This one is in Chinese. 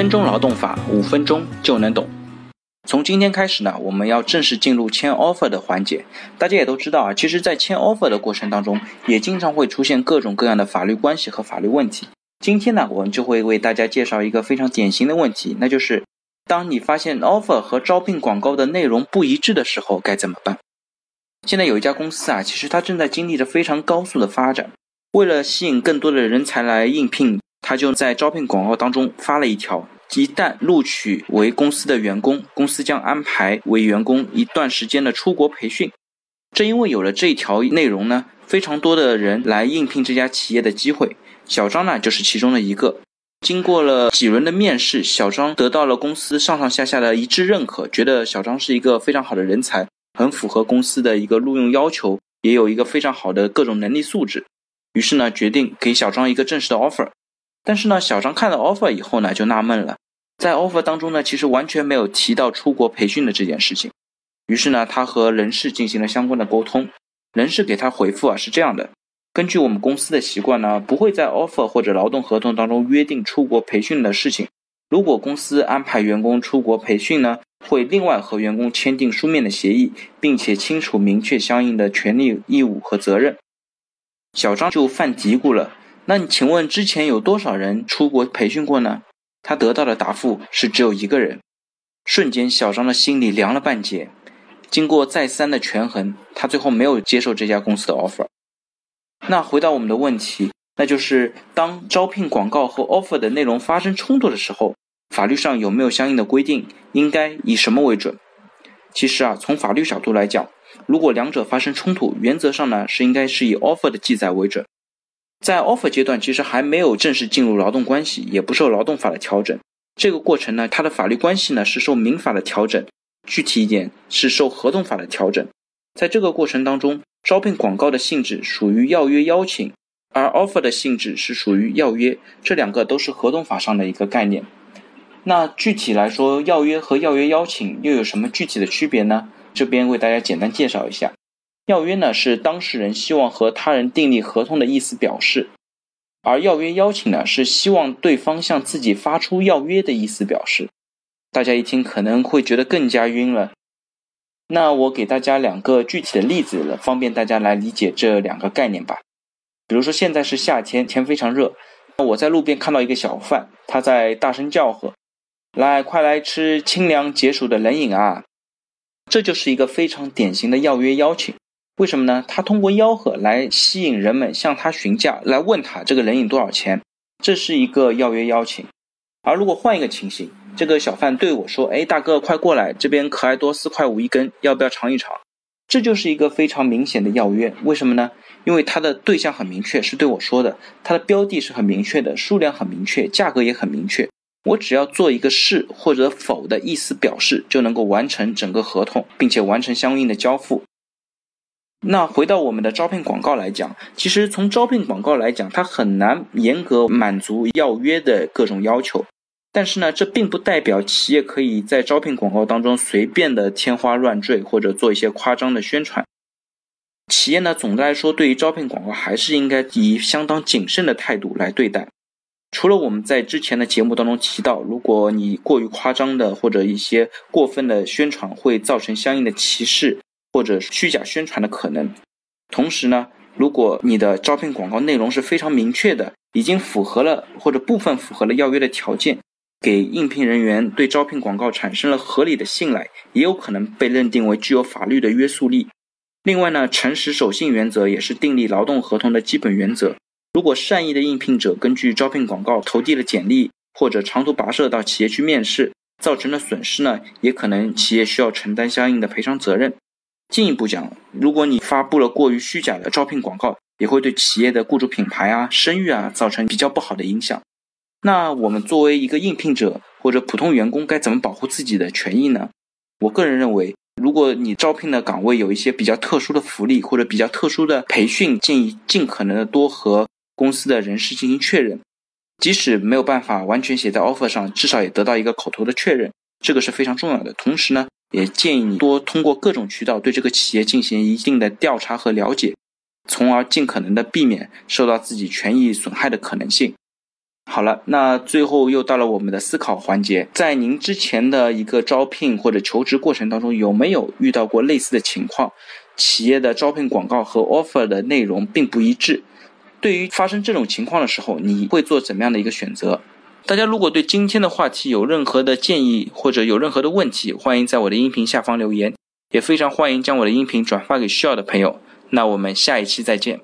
分钟劳动法，五分钟就能懂。从今天开始呢，我们要正式进入签 offer 的环节。大家也都知道啊，其实，在签 offer 的过程当中，也经常会出现各种各样的法律关系和法律问题。今天呢，我们就会为大家介绍一个非常典型的问题，那就是当你发现 offer 和招聘广告的内容不一致的时候，该怎么办？现在有一家公司啊，其实它正在经历着非常高速的发展，为了吸引更多的人才来应聘。他就在招聘广告当中发了一条：一旦录取为公司的员工，公司将安排为员工一段时间的出国培训。正因为有了这一条内容呢，非常多的人来应聘这家企业的机会。小张呢，就是其中的一个。经过了几轮的面试，小张得到了公司上上下下的一致认可，觉得小张是一个非常好的人才，很符合公司的一个录用要求，也有一个非常好的各种能力素质。于是呢，决定给小张一个正式的 offer。但是呢，小张看了 offer 以后呢，就纳闷了，在 offer 当中呢，其实完全没有提到出国培训的这件事情。于是呢，他和人事进行了相关的沟通，人事给他回复啊是这样的：根据我们公司的习惯呢，不会在 offer 或者劳动合同当中约定出国培训的事情。如果公司安排员工出国培训呢，会另外和员工签订书面的协议，并且清楚明确相应的权利、义务和责任。小张就犯嘀咕了。那你请问之前有多少人出国培训过呢？他得到的答复是只有一个人。瞬间，小张的心里凉了半截。经过再三的权衡，他最后没有接受这家公司的 offer。那回到我们的问题，那就是当招聘广告和 offer 的内容发生冲突的时候，法律上有没有相应的规定？应该以什么为准？其实啊，从法律角度来讲，如果两者发生冲突，原则上呢是应该是以 offer 的记载为准。在 offer 阶段，其实还没有正式进入劳动关系，也不受劳动法的调整。这个过程呢，它的法律关系呢是受民法的调整，具体一点是受合同法的调整。在这个过程当中，招聘广告的性质属于要约邀请，而 offer 的性质是属于要约，这两个都是合同法上的一个概念。那具体来说，要约和要约邀请又有什么具体的区别呢？这边为大家简单介绍一下。要约呢是当事人希望和他人订立合同的意思表示，而要约邀请呢是希望对方向自己发出要约的意思表示。大家一听可能会觉得更加晕了。那我给大家两个具体的例子，方便大家来理解这两个概念吧。比如说现在是夏天，天非常热，我在路边看到一个小贩，他在大声叫喝：“来，快来吃清凉解暑的冷饮啊！”这就是一个非常典型的要约邀请。为什么呢？他通过吆喝来吸引人们向他询价，来问他这个冷饮多少钱，这是一个邀约邀请。而如果换一个情形，这个小贩对我说：“哎，大哥，快过来，这边可爱多四块五一根，要不要尝一尝？”这就是一个非常明显的邀约。为什么呢？因为他的对象很明确，是对我说的，他的标的是很明确的，数量很明确，价格也很明确。我只要做一个是或者否的意思表示，就能够完成整个合同，并且完成相应的交付。那回到我们的招聘广告来讲，其实从招聘广告来讲，它很难严格满足要约的各种要求。但是呢，这并不代表企业可以在招聘广告当中随便的天花乱坠或者做一些夸张的宣传。企业呢，总的来说对于招聘广告还是应该以相当谨慎的态度来对待。除了我们在之前的节目当中提到，如果你过于夸张的或者一些过分的宣传会造成相应的歧视。或者虚假宣传的可能。同时呢，如果你的招聘广告内容是非常明确的，已经符合了或者部分符合了要约的条件，给应聘人员对招聘广告产生了合理的信赖，也有可能被认定为具有法律的约束力。另外呢，诚实守信原则也是订立劳动合同的基本原则。如果善意的应聘者根据招聘广告投递了简历，或者长途跋涉到企业去面试，造成的损失呢，也可能企业需要承担相应的赔偿责任。进一步讲，如果你发布了过于虚假的招聘广告，也会对企业的雇主品牌啊、声誉啊造成比较不好的影响。那我们作为一个应聘者或者普通员工，该怎么保护自己的权益呢？我个人认为，如果你招聘的岗位有一些比较特殊的福利或者比较特殊的培训，建议尽可能的多和公司的人事进行确认，即使没有办法完全写在 offer 上，至少也得到一个口头的确认，这个是非常重要的。同时呢。也建议你多通过各种渠道对这个企业进行一定的调查和了解，从而尽可能的避免受到自己权益损害的可能性。好了，那最后又到了我们的思考环节，在您之前的一个招聘或者求职过程当中，有没有遇到过类似的情况？企业的招聘广告和 offer 的内容并不一致。对于发生这种情况的时候，你会做怎么样的一个选择？大家如果对今天的话题有任何的建议或者有任何的问题，欢迎在我的音频下方留言，也非常欢迎将我的音频转发给需要的朋友。那我们下一期再见。